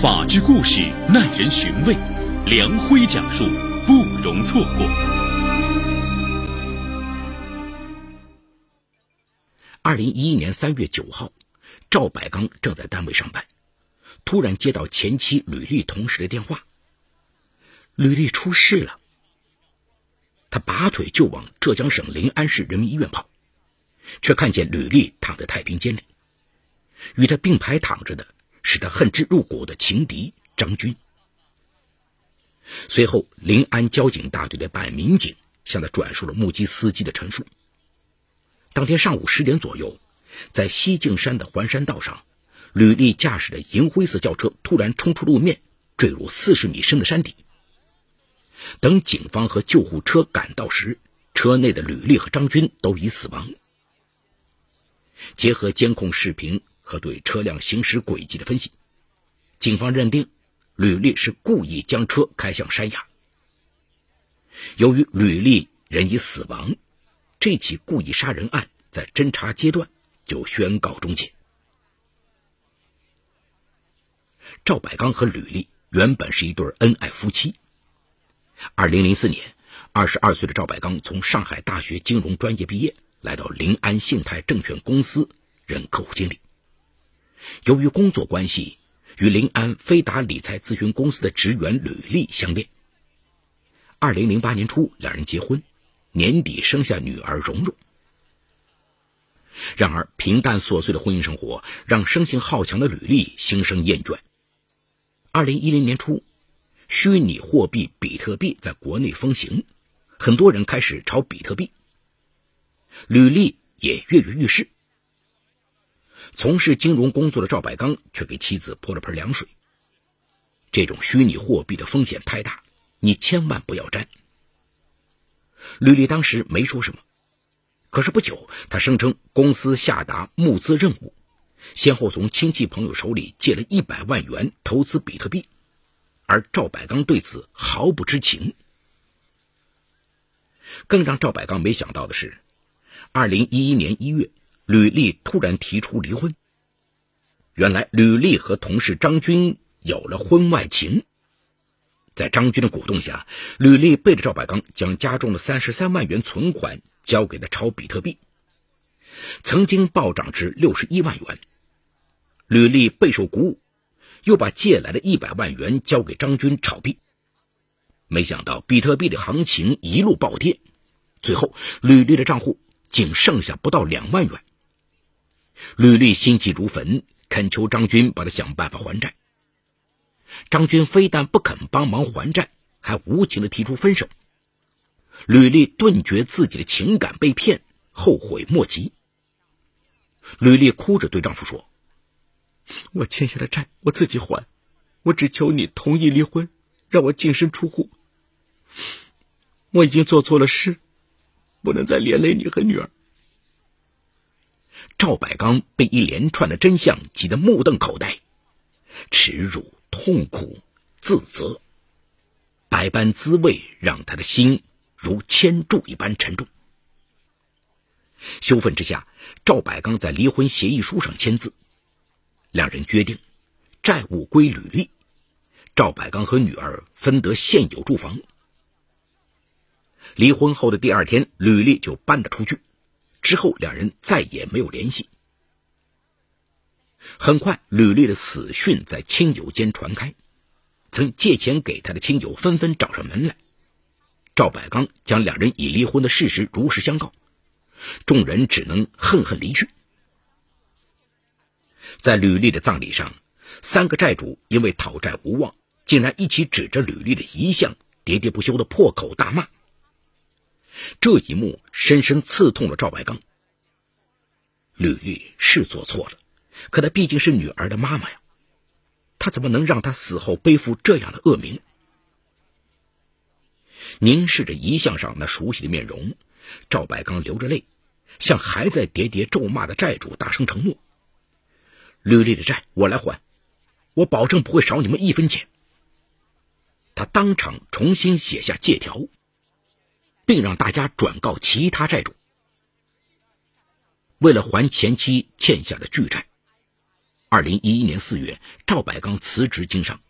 法治故事耐人寻味，梁辉讲述不容错过。二零一一年三月九号，赵百刚正在单位上班，突然接到前妻吕丽同事的电话：“吕丽出事了。”他拔腿就往浙江省临安市人民医院跑，却看见吕丽躺在太平间里，与他并排躺着的。使他恨之入骨的情敌张军。随后，临安交警大队的办案民警向他转述了目击司机的陈述。当天上午十点左右，在西径山的环山道上，吕丽驾驶的银灰色轿车突然冲出路面，坠入四十米深的山底。等警方和救护车赶到时，车内的吕丽和张军都已死亡。结合监控视频。和对车辆行驶轨迹的分析，警方认定吕丽是故意将车开向山崖。由于吕丽人已死亡，这起故意杀人案在侦查阶段就宣告终结。赵百刚和吕丽原本是一对恩爱夫妻。二零零四年，二十二岁的赵百刚从上海大学金融专业毕业，来到临安信泰证券公司任客户经理。由于工作关系，与临安飞达理财咨询公司的职员吕丽相恋。二零零八年初，两人结婚，年底生下女儿蓉蓉。然而，平淡琐碎的婚姻生活让生性好强的吕丽心生厌倦。二零一零年初，虚拟货币比特币在国内风行，很多人开始炒比特币，吕丽也跃跃欲试。从事金融工作的赵百刚却给妻子泼了盆凉水。这种虚拟货币的风险太大，你千万不要沾。吕丽当时没说什么，可是不久，他声称公司下达募资任务，先后从亲戚朋友手里借了一百万元投资比特币，而赵百刚对此毫不知情。更让赵百刚没想到的是，二零一一年一月。吕丽突然提出离婚。原来，吕丽和同事张军有了婚外情。在张军的鼓动下，吕丽背着赵百刚，将家中的三十三万元存款交给他炒比特币，曾经暴涨至六十一万元。吕丽备受鼓舞，又把借来的一百万元交给张军炒币。没想到，比特币的行情一路暴跌，最后吕丽的账户仅剩下不到两万元。吕丽心急如焚，恳求张军帮他想办法还债。张军非但不肯帮忙还债，还无情的提出分手。吕丽顿觉自己的情感被骗，后悔莫及。吕丽哭着对丈夫说：“我欠下的债我自己还，我只求你同意离婚，让我净身出户。我已经做错了事，不能再连累你和女儿。”赵百刚被一连串的真相急得目瞪口呆，耻辱、痛苦、自责，百般滋味让他的心如铅柱一般沉重。羞愤之下，赵百刚在离婚协议书上签字，两人约定债务归吕丽，赵百刚和女儿分得现有住房。离婚后的第二天，吕丽就搬了出去。之后，两人再也没有联系。很快，吕丽的死讯在亲友间传开，曾借钱给他的亲友纷纷找上门来。赵百刚将两人已离婚的事实如实相告，众人只能恨恨离去。在吕丽的葬礼上，三个债主因为讨债无望，竟然一起指着吕丽的遗像，喋喋不休的破口大骂。这一幕深深刺痛了赵白刚。吕丽是做错了，可她毕竟是女儿的妈妈呀，她怎么能让她死后背负这样的恶名？凝视着遗像上那熟悉的面容，赵白刚流着泪，向还在喋喋咒骂的债主大声承诺：“吕丽的债我来还，我保证不会少你们一分钱。”他当场重新写下借条。并让大家转告其他债主。为了还前妻欠下的巨债，二零一一年四月，赵百刚辞职经商，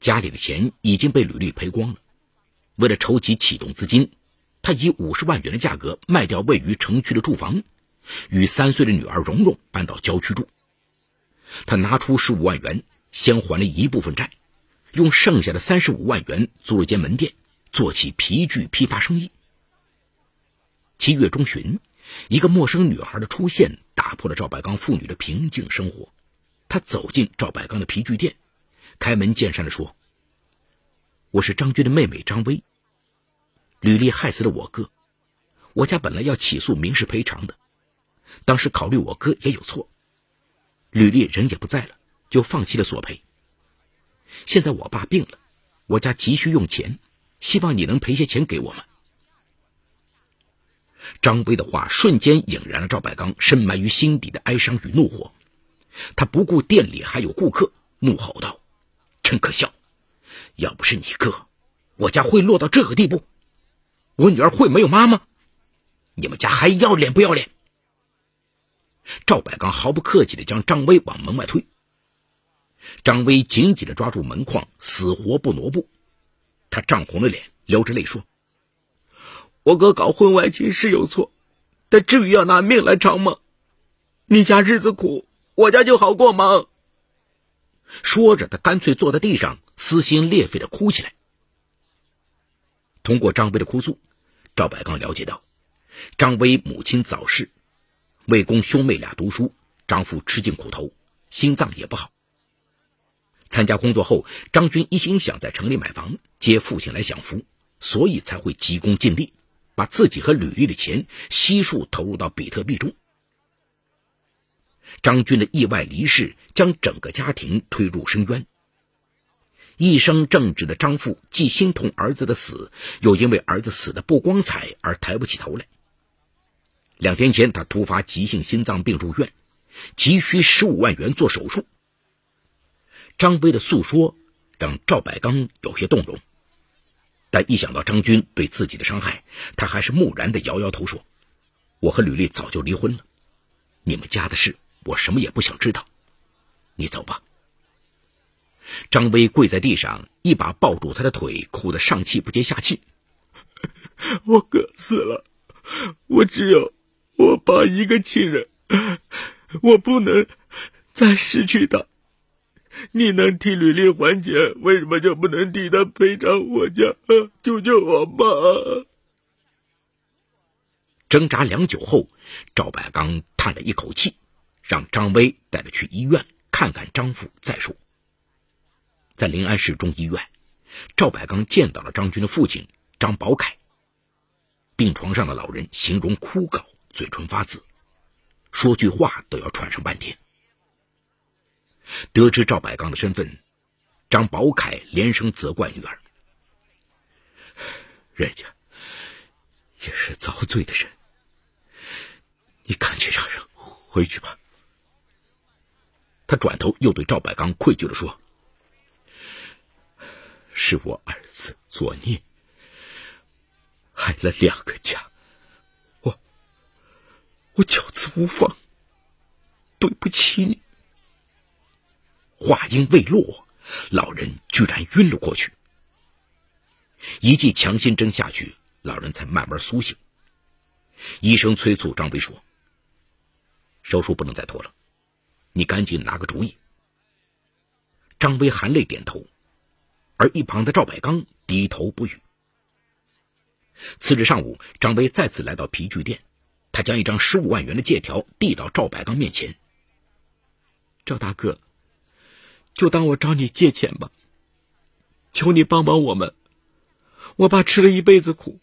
家里的钱已经被吕丽赔光了。为了筹集启动资金，他以五十万元的价格卖掉位于城区的住房，与三岁的女儿蓉蓉搬到郊区住。他拿出十五万元，先还了一部分债，用剩下的三十五万元租了间门店，做起皮具批发生意。七月中旬，一个陌生女孩的出现打破了赵百刚父女的平静生活。他走进赵百刚的皮具店，开门见山的说：“我是张军的妹妹张薇。吕丽害死了我哥，我家本来要起诉民事赔偿的，当时考虑我哥也有错，吕丽人也不在了，就放弃了索赔。现在我爸病了，我家急需用钱，希望你能赔些钱给我们。”张威的话瞬间引燃了赵百刚深埋于心底的哀伤与怒火，他不顾店里还有顾客，怒吼道：“真可笑！要不是你哥，我家会落到这个地步？我女儿会没有妈吗？你们家还要脸不要脸？”赵百刚毫不客气地将张威往门外推，张威紧紧地抓住门框，死活不挪步。他涨红了脸，流着泪说。我哥搞婚外情是有错，但至于要拿命来偿吗？你家日子苦，我家就好过吗？说着，他干脆坐在地上，撕心裂肺的哭起来。通过张威的哭诉，赵百刚了解到，张威母亲早逝，为供兄妹俩读书，丈夫吃尽苦头，心脏也不好。参加工作后，张军一心想在城里买房，接父亲来享福，所以才会急功近利。把自己和吕丽的钱悉数投入到比特币中。张军的意外离世将整个家庭推入深渊。一生正直的张父既心痛儿子的死，又因为儿子死的不光彩而抬不起头来。两天前，他突发急性心脏病入院，急需十五万元做手术。张威的诉说让赵百刚有些动容。但一想到张军对自己的伤害，他还是木然的摇摇头说：“我和吕丽早就离婚了，你们家的事我什么也不想知道，你走吧。”张威跪在地上，一把抱住他的腿，哭得上气不接下气：“我哥死了，我只有我爸一个亲人，我不能再失去他。”你能替吕丽还钱，为什么就不能替他赔偿我家？救救我吧！挣扎良久后，赵百刚叹了一口气，让张威带他去医院看看张父再说。在临安市中医院，赵百刚见到了张军的父亲张宝凯。病床上的老人形容枯槁，嘴唇发紫，说句话都要喘上半天。得知赵百刚的身份，张宝凯连声责怪女儿：“人家也是遭罪的人，你赶紧让人回去吧。”他转头又对赵百刚愧疚的说：“是我儿子作孽，害了两个家，我我教子无方，对不起你。”话音未落，老人居然晕了过去。一剂强心针下去，老人才慢慢苏醒。医生催促张威说：“手术不能再拖了，你赶紧拿个主意。”张威含泪点头，而一旁的赵百刚低头不语。次日上午，张威再次来到皮具店，他将一张十五万元的借条递到赵百刚面前：“赵大哥。”就当我找你借钱吧，求你帮帮我们。我爸吃了一辈子苦，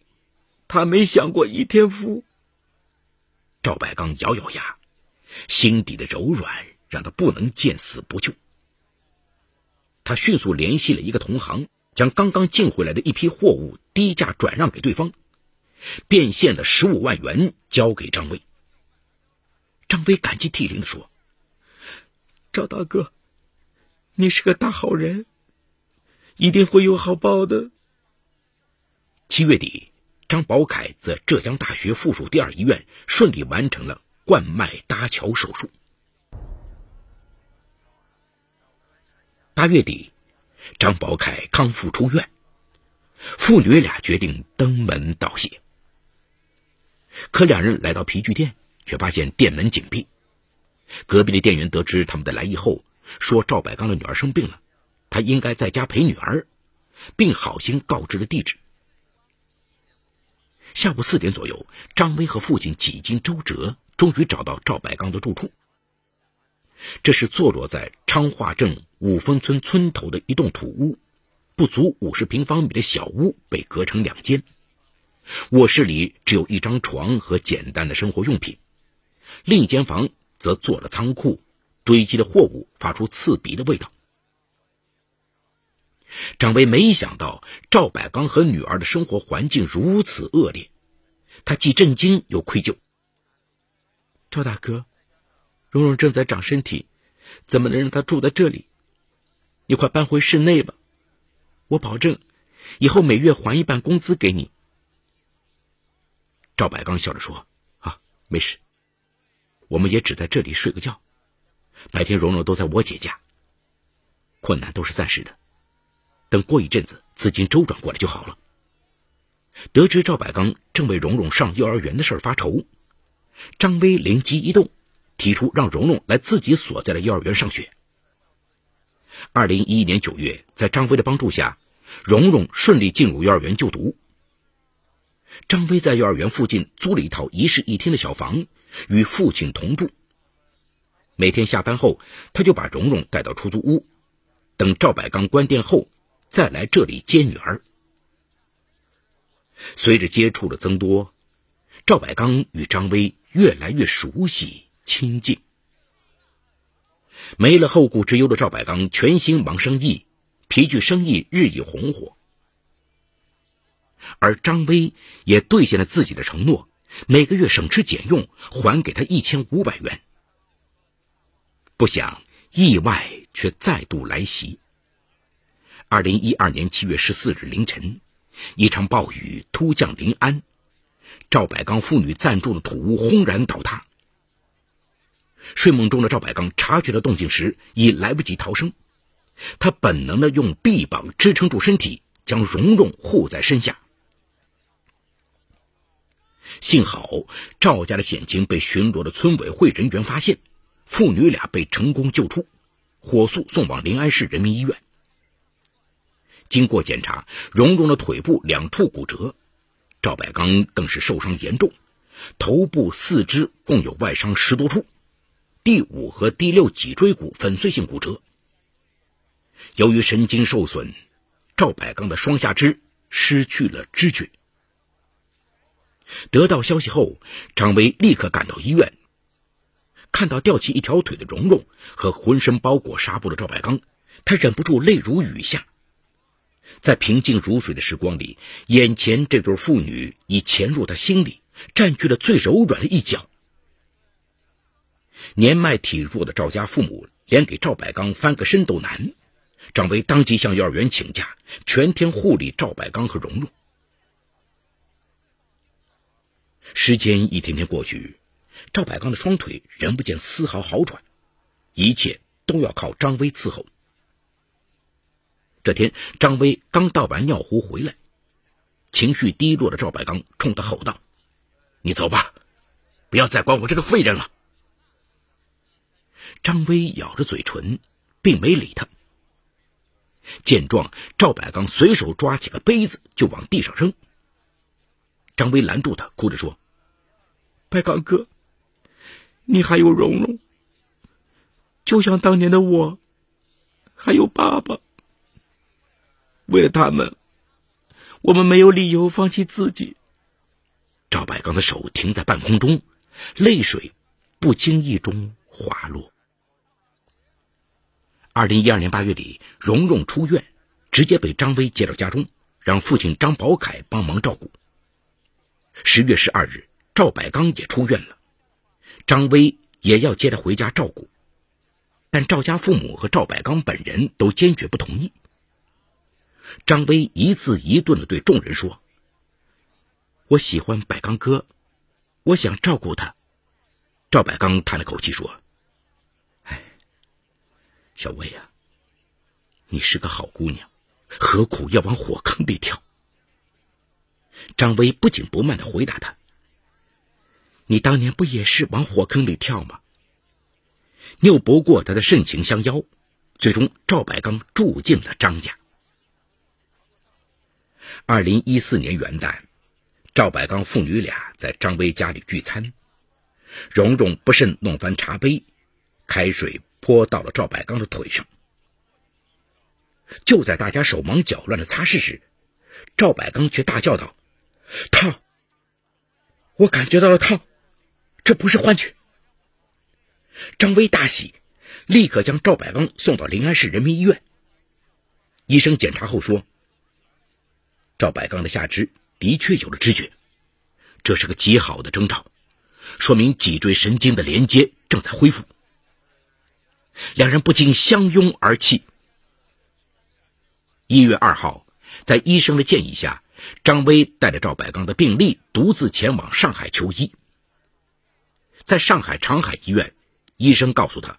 他没享过一天福。赵百刚咬咬牙，心底的柔软让他不能见死不救。他迅速联系了一个同行，将刚刚进回来的一批货物低价转让给对方，变现了十五万元交给张威。张威感激涕零的说：“赵大哥。”你是个大好人，一定会有好报的。七月底，张宝凯在浙江大学附属第二医院顺利完成了冠脉搭桥手术。八月底，张宝凯康复出院，父女俩决定登门道谢。可两人来到皮具店，却发现店门紧闭。隔壁的店员得知他们的来意后，说赵百刚的女儿生病了，他应该在家陪女儿，并好心告知了地址。下午四点左右，张威和父亲几经周折，终于找到赵百刚的住处。这是坐落在昌化镇五峰村村头的一栋土屋，不足五十平方米的小屋被隔成两间。卧室里只有一张床和简单的生活用品，另一间房则做了仓库，堆积的货物发出刺鼻的味道。张威没想到赵百刚和女儿的生活环境如此恶劣，他既震惊又愧疚。赵大哥，蓉蓉正在长身体，怎么能让她住在这里？你快搬回室内吧，我保证，以后每月还一半工资给你。赵百刚笑着说：“啊，没事，我们也只在这里睡个觉，白天蓉蓉都在我姐家。困难都是暂时的。”等过一阵子，资金周转过来就好了。得知赵百刚正为蓉蓉上幼儿园的事发愁，张威灵机一动，提出让蓉蓉来自己所在的幼儿园上学。二零一一年九月，在张威的帮助下，蓉蓉顺利进入幼儿园就读。张威在幼儿园附近租了一套一室一厅的小房，与父亲同住。每天下班后，他就把蓉蓉带到出租屋，等赵百刚关店后。再来这里接女儿。随着接触的增多，赵百刚与张威越来越熟悉亲近。没了后顾之忧的赵百刚全心忙生意，皮具生意日益红火。而张威也兑现了自己的承诺，每个月省吃俭用还给他一千五百元。不想意外却再度来袭。二零一二年七月十四日凌晨，一场暴雨突降临安，赵百刚父女暂住的土屋轰然倒塌。睡梦中的赵百刚察觉到动静时，已来不及逃生，他本能的用臂膀支撑住身体，将蓉蓉护在身下。幸好赵家的险情被巡逻的村委会人员发现，父女俩被成功救出，火速送往临安市人民医院。经过检查，蓉蓉的腿部两处骨折，赵百刚更是受伤严重，头部、四肢共有外伤十多处，第五和第六脊椎骨粉碎性骨折。由于神经受损，赵百刚的双下肢失去了知觉。得到消息后，张威立刻赶到医院，看到吊起一条腿的蓉蓉和浑身包裹纱布的赵百刚，他忍不住泪如雨下。在平静如水的时光里，眼前这对父女已潜入他心里，占据了最柔软的一角。年迈体弱的赵家父母连给赵百刚翻个身都难，张威当即向幼儿园请假，全天护理赵百刚和蓉蓉。时间一天天过去，赵百刚的双腿仍不见丝毫好转，一切都要靠张威伺候。这天，张威刚倒完尿壶回来，情绪低落的赵百刚冲他吼道：“你走吧，不要再管我这个废人了。”张威咬着嘴唇，并没理他。见状，赵百刚随手抓起个杯子就往地上扔。张威拦住他，哭着说：“百刚哥，你还有蓉蓉，就像当年的我，还有爸爸。”为了他们，我们没有理由放弃自己。赵百刚的手停在半空中，泪水不经意中滑落。二零一二年八月底，蓉蓉出院，直接被张威接到家中，让父亲张宝凯帮忙照顾。十月十二日，赵百刚也出院了，张威也要接他回家照顾，但赵家父母和赵百刚本人都坚决不同意。张威一字一顿的对众人说：“我喜欢百刚哥，我想照顾他。”赵百刚叹了口气说：“哎，小薇呀，你是个好姑娘，何苦要往火坑里跳？”张威不紧不慢的回答他：“你当年不也是往火坑里跳吗？拗不过他的盛情相邀，最终赵百刚住进了张家。”二零一四年元旦，赵百刚父女俩在张威家里聚餐，蓉蓉不慎弄翻茶杯，开水泼到了赵百刚的腿上。就在大家手忙脚乱的擦拭时，赵百刚却大叫道：“烫！我感觉到了烫，这不是幻觉。”张威大喜，立刻将赵百刚送到临安市人民医院。医生检查后说。赵百刚的下肢的确有了知觉，这是个极好的征兆，说明脊椎神经的连接正在恢复。两人不禁相拥而泣。一月二号，在医生的建议下，张威带着赵百刚的病历独自前往上海求医。在上海长海医院，医生告诉他，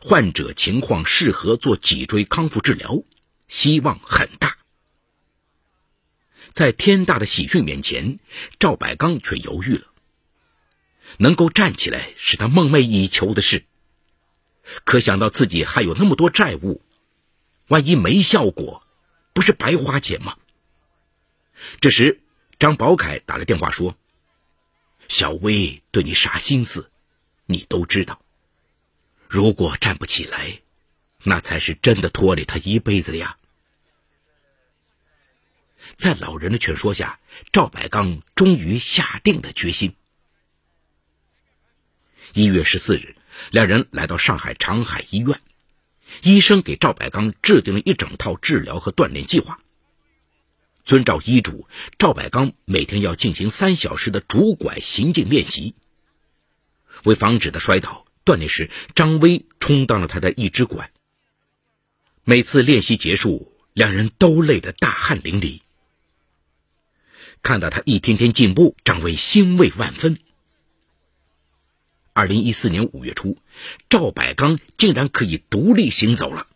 患者情况适合做脊椎康复治疗，希望很大。在天大的喜讯面前，赵百刚却犹豫了。能够站起来是他梦寐以求的事，可想到自己还有那么多债务，万一没效果，不是白花钱吗？这时，张宝凯打来电话说：“小薇对你啥心思，你都知道。如果站不起来，那才是真的拖累他一辈子呀。”在老人的劝说下，赵百刚终于下定了决心。一月十四日，两人来到上海长海医院，医生给赵百刚制定了一整套治疗和锻炼计划。遵照医嘱，赵百刚每天要进行三小时的拄拐行进练习。为防止他摔倒，锻炼时张威充当了他的一只拐。每次练习结束，两人都累得大汗淋漓。看到他一天天进步，张威欣慰万分。二零一四年五月初，赵百刚竟然可以独立行走了。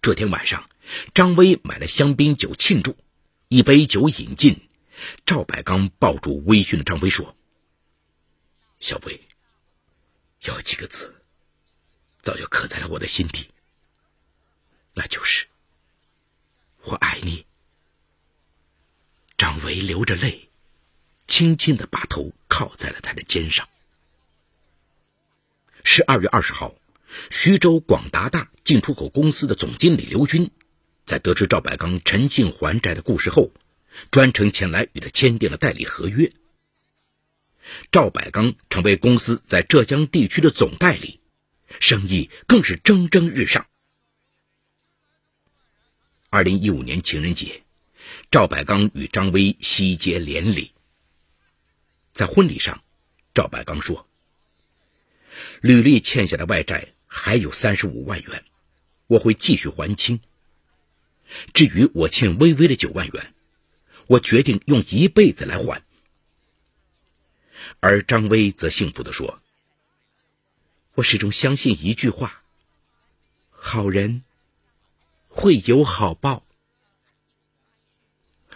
这天晚上，张威买了香槟酒庆祝，一杯酒饮尽，赵百刚抱住微醺的张威说：“小威，有几个字，早就刻在了我的心底，那就是我爱你。”张维流着泪，轻轻的把头靠在了他的肩上。十二月二十号，徐州广达大进出口公司的总经理刘军，在得知赵百刚诚信还债的故事后，专程前来与他签订了代理合约。赵百刚成为公司在浙江地区的总代理，生意更是蒸蒸日上。二零一五年情人节。赵百刚与张薇喜结连理。在婚礼上，赵百刚说：“吕丽欠下的外债还有三十五万元，我会继续还清。至于我欠微微的九万元，我决定用一辈子来还。”而张威则幸福地说：“我始终相信一句话，好人会有好报。”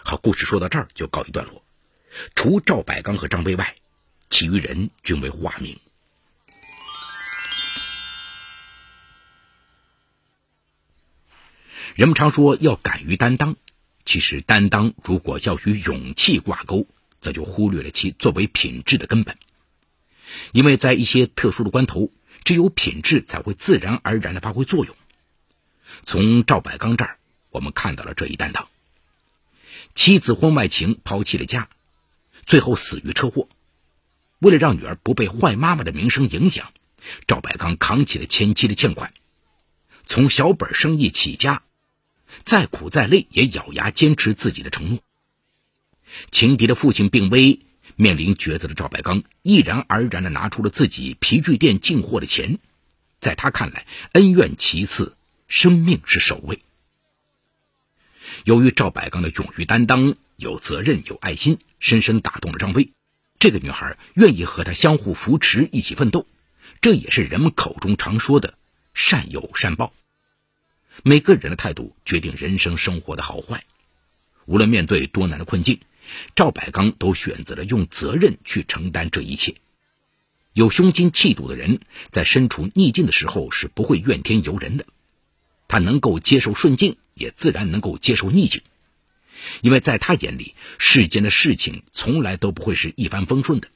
好，故事说到这儿就告一段落。除赵百刚和张威外，其余人均为化名。人们常说要敢于担当，其实担当如果要与勇气挂钩，则就忽略了其作为品质的根本。因为在一些特殊的关头，只有品质才会自然而然的发挥作用。从赵百刚这儿，我们看到了这一担当。妻子婚外情，抛弃了家，最后死于车祸。为了让女儿不被坏妈妈的名声影响，赵百刚扛起了前妻的欠款，从小本生意起家，再苦再累也咬牙坚持自己的承诺。情敌的父亲病危，面临抉择的赵百刚毅然而然地拿出了自己皮具店进货的钱。在他看来，恩怨其次，生命是首位。由于赵百刚的勇于担当、有责任、有爱心，深深打动了张薇。这个女孩愿意和他相互扶持，一起奋斗，这也是人们口中常说的“善有善报”。每个人的态度决定人生生活的好坏。无论面对多难的困境，赵百刚都选择了用责任去承担这一切。有胸襟气度的人，在身处逆境的时候是不会怨天尤人的。他能够接受顺境，也自然能够接受逆境，因为在他眼里，世间的事情从来都不会是一帆风顺的，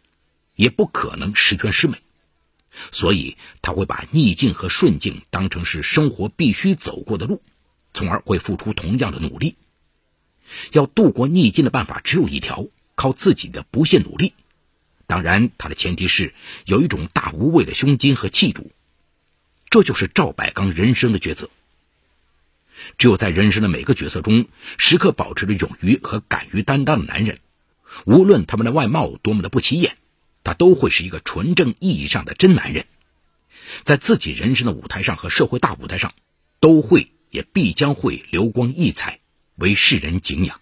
也不可能十全十美。所以他会把逆境和顺境当成是生活必须走过的路，从而会付出同样的努力。要度过逆境的办法只有一条，靠自己的不懈努力。当然，他的前提是有一种大无畏的胸襟和气度。这就是赵百刚人生的抉择。只有在人生的每个角色中，时刻保持着勇于和敢于担当的男人，无论他们的外貌多么的不起眼。他都会是一个纯正意义上的真男人，在自己人生的舞台上和社会大舞台上，都会也必将会流光溢彩，为世人敬仰。